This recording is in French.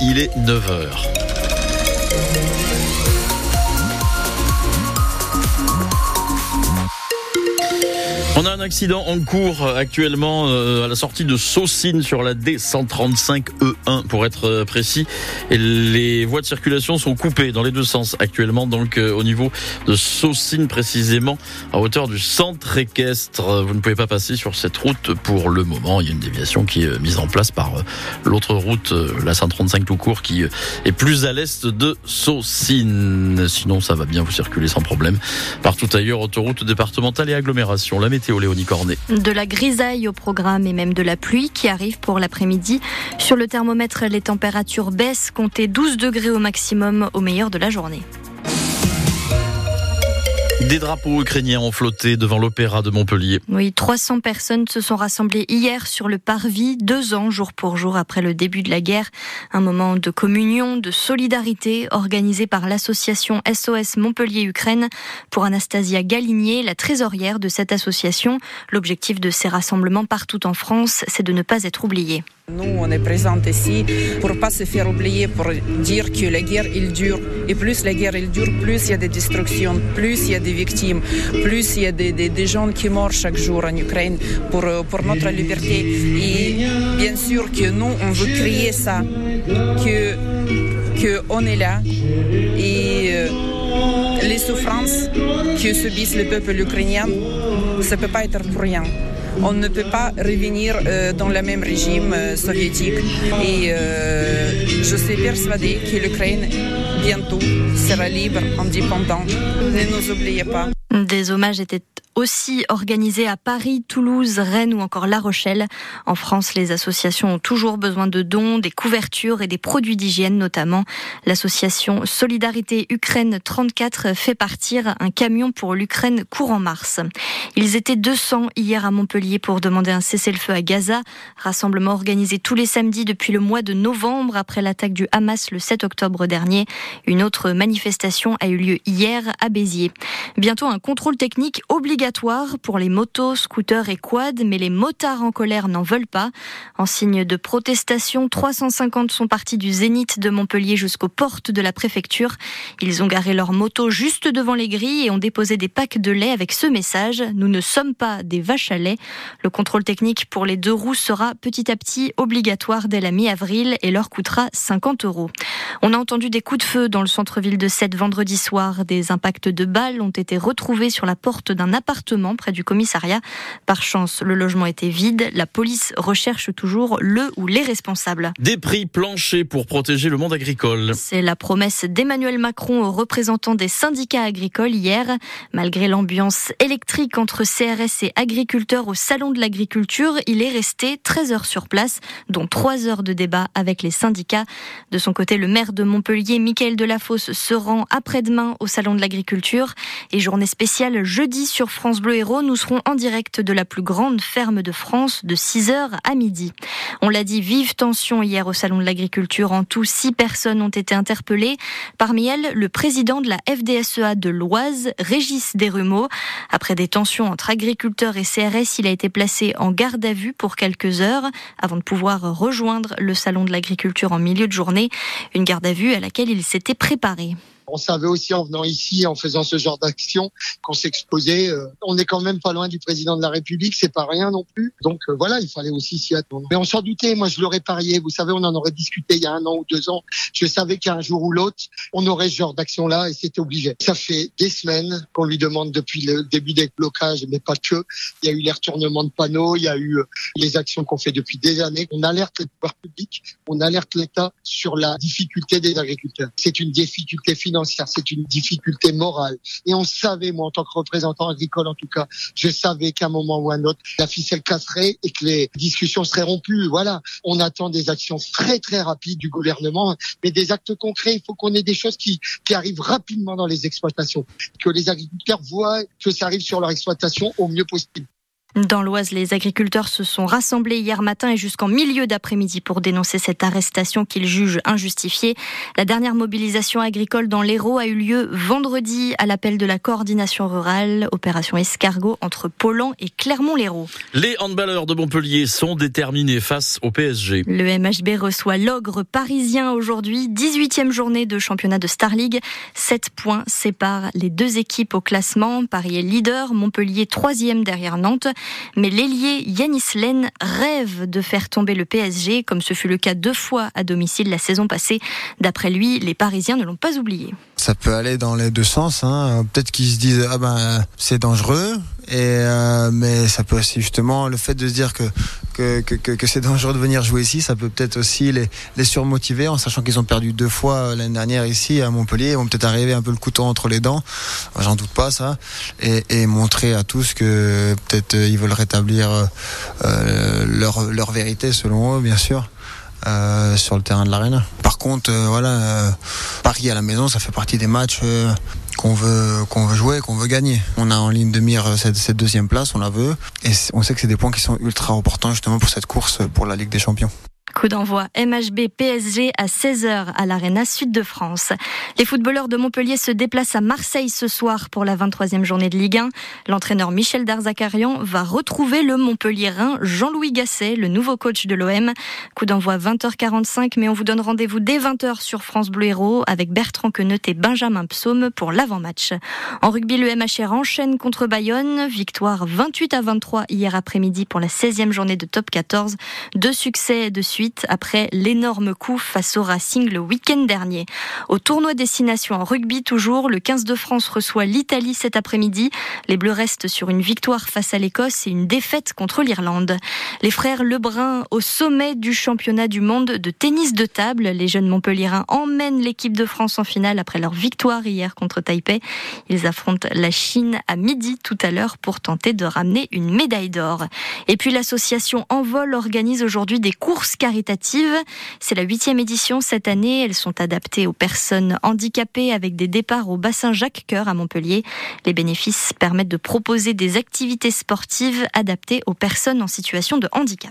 il est 9h. On a un accident en cours actuellement euh, à la sortie de Saucine sur la D135E1 pour être euh, précis. Et les voies de circulation sont coupées dans les deux sens actuellement, donc euh, au niveau de Saucine précisément, à hauteur du centre équestre. Vous ne pouvez pas passer sur cette route pour le moment. Il y a une déviation qui est mise en place par l'autre route, la 135 tout court, qui est plus à l'est de Saucine. Sinon, ça va bien vous circuler sans problème. Partout ailleurs, autoroute départementale et agglomération. La météo de la grisaille au programme et même de la pluie qui arrive pour l'après-midi. Sur le thermomètre, les températures baissent, comptez 12 degrés au maximum au meilleur de la journée. Des drapeaux ukrainiens ont flotté devant l'opéra de Montpellier. Oui, 300 personnes se sont rassemblées hier sur le parvis, deux ans jour pour jour après le début de la guerre. Un moment de communion, de solidarité organisé par l'association SOS Montpellier-Ukraine. Pour Anastasia Galinier, la trésorière de cette association, l'objectif de ces rassemblements partout en France, c'est de ne pas être oublié. Nous, on est présents ici pour pas se faire oublier, pour dire que la guerre, il dure. Et plus la guerre, il dure, plus il y a des destructions, plus il y a des plus il y a des, gens qui meurent chaque jour en Ukraine pour, pour notre liberté. Et bien sûr que nous, on veut créer ça, que, que on est là. Et euh, les souffrances que subissent le peuple ukrainien, ça ne peut pas être pour rien on ne peut pas revenir euh, dans le même régime euh, soviétique. Et euh, je suis persuadée que l'Ukraine bientôt sera libre, indépendante. Ne nous oubliez pas. Des hommages étaient aussi organisés à Paris, Toulouse, Rennes ou encore La Rochelle. En France, les associations ont toujours besoin de dons, des couvertures et des produits d'hygiène notamment. L'association Solidarité Ukraine 34 fait partir un camion pour l'Ukraine courant mars. Ils étaient 200 hier à Montpellier pour demander un cessez-le-feu à Gaza. Rassemblement organisé tous les samedis depuis le mois de novembre après l'attaque du Hamas le 7 octobre dernier. Une autre manifestation a eu lieu hier à Béziers. Bientôt un contrôle technique obligatoire pour les motos, scooters et quads, mais les motards en colère n'en veulent pas. En signe de protestation, 350 sont partis du Zénith de Montpellier jusqu'aux portes de la préfecture. Ils ont garé leurs motos juste devant les grilles et ont déposé des packs de lait avec ce message Nous ne sommes pas des vaches à lait. Le contrôle technique pour les deux roues sera petit à petit obligatoire dès la mi-avril et leur coûtera 50 euros. On a entendu des coups de feu dans le centre-ville de Sète vendredi soir. Des impacts de balles ont été retrouvés sur la porte d'un appartement près du commissariat. Par chance, le logement était vide. La police recherche toujours le ou les responsables. Des prix planchers pour protéger le monde agricole. C'est la promesse d'Emmanuel Macron aux représentants des syndicats agricoles hier. Malgré l'ambiance électrique entre CRS et agriculteurs au salon de l'agriculture, il est resté 13 heures sur place, dont 3 heures de débat avec les syndicats. De son côté, le maire de Montpellier, Michael Delafosse, se rend après-demain au salon de l'agriculture et journée spéciale jeudi sur France Bleu nous serons en direct de la plus grande ferme de France de 6h à midi. On l'a dit, vive tension hier au Salon de l'Agriculture. En tout, six personnes ont été interpellées. Parmi elles, le président de la FDSEA de l'Oise, Régis Desrumeaux. Après des tensions entre agriculteurs et CRS, il a été placé en garde à vue pour quelques heures avant de pouvoir rejoindre le Salon de l'Agriculture en milieu de journée. Une garde à vue à laquelle il s'était préparé. On savait aussi en venant ici, en faisant ce genre d'action, qu'on s'exposait. Euh, on n'est quand même pas loin du président de la République, c'est pas rien non plus. Donc euh, voilà, il fallait aussi s'y attendre. Mais on s'en doutait, moi je l'aurais parié. Vous savez, on en aurait discuté il y a un an ou deux ans. Je savais qu'un jour ou l'autre, on aurait ce genre d'action-là et c'était obligé. Ça fait des semaines qu'on lui demande depuis le début des blocages, mais pas que. Il y a eu les retournements de panneaux, il y a eu euh, les actions qu'on fait depuis des années. On alerte les pouvoirs publics, on alerte l'État sur la difficulté des agriculteurs. C'est une difficulté financière c'est une difficulté morale. Et on savait, moi, en tant que représentant agricole, en tout cas, je savais qu'à un moment ou un autre, la ficelle casserait et que les discussions seraient rompues. Voilà. On attend des actions très, très rapides du gouvernement, mais des actes concrets. Il faut qu'on ait des choses qui, qui arrivent rapidement dans les exploitations, que les agriculteurs voient que ça arrive sur leur exploitation au mieux possible. Dans l'Oise, les agriculteurs se sont rassemblés hier matin et jusqu'en milieu d'après-midi pour dénoncer cette arrestation qu'ils jugent injustifiée. La dernière mobilisation agricole dans l'Hérault a eu lieu vendredi à l'appel de la coordination rurale, opération escargot entre Polan et Clermont-Lérault. Les handballeurs de Montpellier sont déterminés face au PSG. Le MHB reçoit l'ogre parisien aujourd'hui, 18e journée de championnat de Star League. 7 points séparent les deux équipes au classement. Paris est leader, Montpellier troisième derrière Nantes. Mais l'ailier Yanis Len rêve de faire tomber le PSG, comme ce fut le cas deux fois à domicile la saison passée. D'après lui, les Parisiens ne l'ont pas oublié. Ça peut aller dans les deux sens. Hein. Peut-être qu'ils se disent ah ben c'est dangereux, et euh, mais ça peut aussi justement le fait de se dire que que, c'est dangereux de venir jouer ici, ça peut peut-être aussi les, surmotiver en sachant qu'ils ont perdu deux fois euh, l'année dernière ici à Montpellier. Ils vont peut-être arriver un peu le couteau entre les dents, j'en doute pas ça, et, montrer à tous que peut-être euh, ils veulent rétablir leur, leur vérité selon eux, bien sûr. Sur le terrain de l'arène. Par contre, voilà, Paris à la maison, ça fait partie des matchs qu'on veut qu'on veut jouer, qu'on veut gagner. On a en ligne de mire cette, cette deuxième place, on la veut, et on sait que c'est des points qui sont ultra importants justement pour cette course pour la Ligue des Champions. Coup d'envoi MHB PSG à 16h à l'Arena Sud de France. Les footballeurs de Montpellier se déplacent à Marseille ce soir pour la 23e journée de Ligue 1. L'entraîneur Michel Darzacarian va retrouver le Montpellierin Jean-Louis Gasset, le nouveau coach de l'OM. Coup d'envoi 20h45, mais on vous donne rendez-vous dès 20h sur France Bleu Héros avec Bertrand Queneut et Benjamin Psaume pour l'avant-match. En rugby, le MHR enchaîne contre Bayonne. Victoire 28 à 23 hier après-midi pour la 16e journée de top 14. Deux succès de suite après l'énorme coup face au Racing le week-end dernier. Au tournoi destination en rugby toujours, le 15 de France reçoit l'Italie cet après-midi. Les Bleus restent sur une victoire face à l'Écosse et une défaite contre l'Irlande. Les frères Lebrun au sommet du championnat du monde de tennis de table. Les jeunes Montpellierins emmènent l'équipe de France en finale après leur victoire hier contre Taipei. Ils affrontent la Chine à midi tout à l'heure pour tenter de ramener une médaille d'or. Et puis l'association Envol organise aujourd'hui des courses C'est la huitième édition cette année. Elles sont adaptées aux personnes handicapées avec des départs au bassin Jacques-Cœur à Montpellier. Les bénéfices permettent de proposer des activités sportives adaptées aux personnes en situation de handicap.